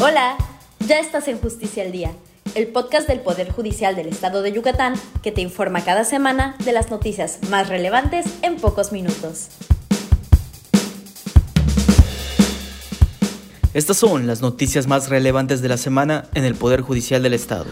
Hola, ya estás en Justicia al Día, el podcast del Poder Judicial del Estado de Yucatán que te informa cada semana de las noticias más relevantes en pocos minutos. Estas son las noticias más relevantes de la semana en el Poder Judicial del Estado.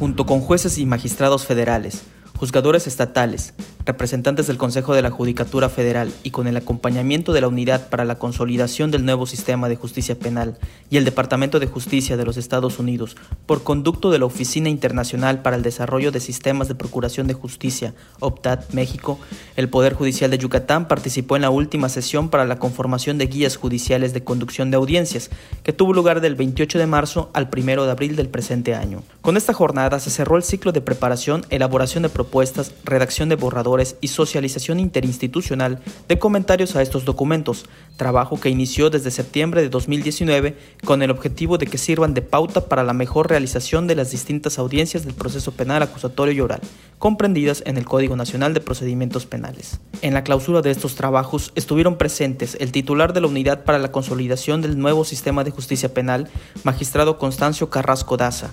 Junto con jueces y magistrados federales, juzgadores estatales, representantes del Consejo de la Judicatura Federal y con el acompañamiento de la Unidad para la Consolidación del Nuevo Sistema de Justicia Penal y el Departamento de Justicia de los Estados Unidos, por conducto de la Oficina Internacional para el Desarrollo de Sistemas de Procuración de Justicia, OPTAT México, el Poder Judicial de Yucatán participó en la última sesión para la conformación de guías judiciales de conducción de audiencias, que tuvo lugar del 28 de marzo al 1 de abril del presente año. Con esta jornada se cerró el ciclo de preparación, elaboración de propuestas, redacción de borradores, y socialización interinstitucional de comentarios a estos documentos, trabajo que inició desde septiembre de 2019 con el objetivo de que sirvan de pauta para la mejor realización de las distintas audiencias del proceso penal acusatorio y oral, comprendidas en el Código Nacional de Procedimientos Penales. En la clausura de estos trabajos estuvieron presentes el titular de la Unidad para la Consolidación del Nuevo Sistema de Justicia Penal, magistrado Constancio Carrasco Daza,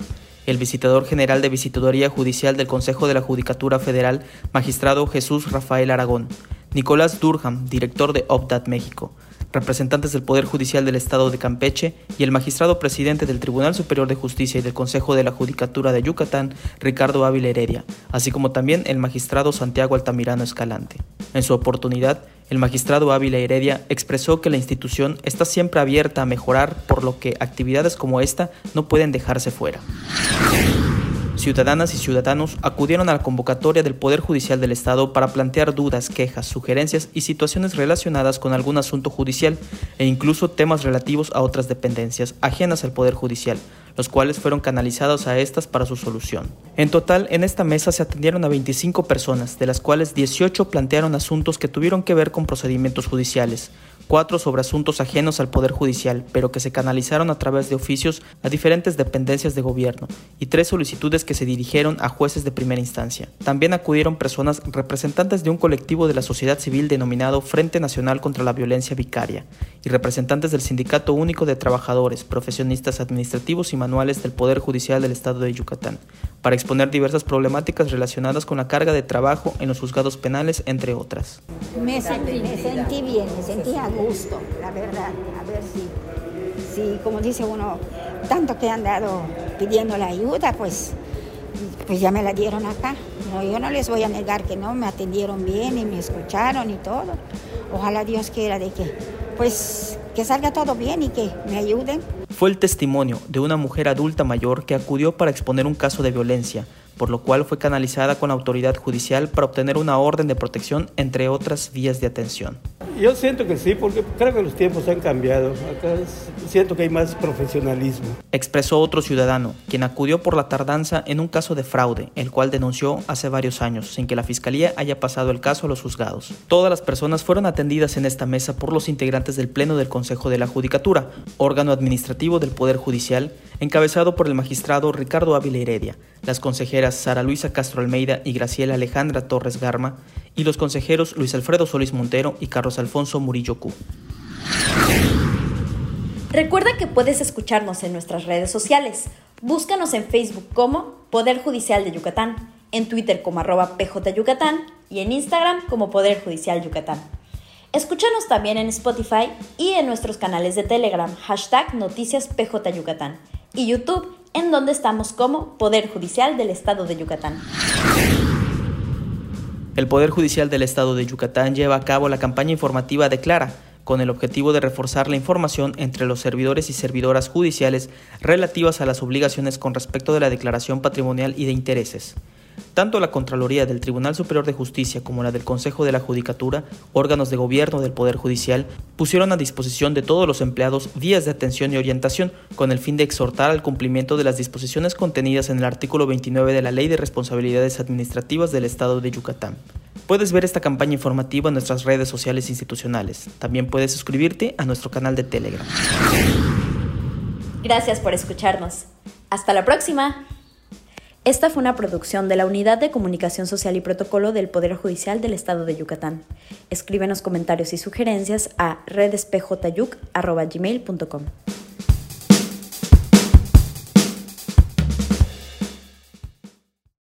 el visitador general de Visitaduría Judicial del Consejo de la Judicatura Federal, magistrado Jesús Rafael Aragón, Nicolás Durham, director de OPDAT México, representantes del Poder Judicial del Estado de Campeche y el magistrado presidente del Tribunal Superior de Justicia y del Consejo de la Judicatura de Yucatán, Ricardo Ávila Heredia, así como también el magistrado Santiago Altamirano Escalante. En su oportunidad, el magistrado Ávila Heredia expresó que la institución está siempre abierta a mejorar, por lo que actividades como esta no pueden dejarse fuera. Ciudadanas y ciudadanos acudieron a la convocatoria del Poder Judicial del Estado para plantear dudas, quejas, sugerencias y situaciones relacionadas con algún asunto judicial e incluso temas relativos a otras dependencias ajenas al Poder Judicial, los cuales fueron canalizados a estas para su solución. En total, en esta mesa se atendieron a 25 personas, de las cuales 18 plantearon asuntos que tuvieron que ver con procedimientos judiciales, cuatro sobre asuntos ajenos al Poder Judicial, pero que se canalizaron a través de oficios a diferentes dependencias de gobierno, y tres solicitudes que se dirigieron a jueces de primera instancia. También acudieron personas representantes de un colectivo de la sociedad civil denominado Frente Nacional contra la Violencia Vicaria, y representantes del Sindicato Único de Trabajadores, Profesionistas Administrativos y Manuales del Poder Judicial del Estado de Yucatán, para exponer diversas problemáticas relacionadas con la carga de trabajo en los juzgados penales, entre otras. Me sentí, bien, me sentí a gusto, la verdad. A ver si, si, como dice uno, tanto que han dado pidiendo la ayuda, pues, pues ya me la dieron acá. No, yo no les voy a negar que no, me atendieron bien y me escucharon y todo. Ojalá Dios quiera de que, pues, que salga todo bien y que me ayuden. Fue el testimonio de una mujer adulta mayor que acudió para exponer un caso de violencia, por lo cual fue canalizada con la autoridad judicial para obtener una orden de protección, entre otras vías de atención. Yo siento que sí, porque creo que los tiempos han cambiado. Acá siento que hay más profesionalismo. Expresó otro ciudadano, quien acudió por la tardanza en un caso de fraude, el cual denunció hace varios años, sin que la fiscalía haya pasado el caso a los juzgados. Todas las personas fueron atendidas en esta mesa por los integrantes del Pleno del Consejo de la Judicatura, órgano administrativo del Poder Judicial, encabezado por el magistrado Ricardo Ávila Heredia, las consejeras Sara Luisa Castro Almeida y Graciela Alejandra Torres Garma, y los consejeros Luis Alfredo Solís Montero y Carlos Alfonso Murillo Q. Recuerda que puedes escucharnos en nuestras redes sociales. Búscanos en Facebook como Poder Judicial de Yucatán, en Twitter como arroba PJ Yucatán y en Instagram como Poder Judicial Yucatán. Escúchanos también en Spotify y en nuestros canales de Telegram, hashtag Noticias PJ Yucatán y YouTube, en donde estamos como Poder Judicial del Estado de Yucatán. El Poder Judicial del Estado de Yucatán lleva a cabo la campaña informativa Declara, con el objetivo de reforzar la información entre los servidores y servidoras judiciales relativas a las obligaciones con respecto de la declaración patrimonial y de intereses. Tanto la Contraloría del Tribunal Superior de Justicia como la del Consejo de la Judicatura, órganos de gobierno del Poder Judicial, pusieron a disposición de todos los empleados vías de atención y orientación con el fin de exhortar al cumplimiento de las disposiciones contenidas en el artículo 29 de la Ley de Responsabilidades Administrativas del Estado de Yucatán. Puedes ver esta campaña informativa en nuestras redes sociales institucionales. También puedes suscribirte a nuestro canal de Telegram. Gracias por escucharnos. Hasta la próxima. Esta fue una producción de la Unidad de Comunicación Social y Protocolo del Poder Judicial del Estado de Yucatán. Escríbenos comentarios y sugerencias a redespjyuc.gmail.com.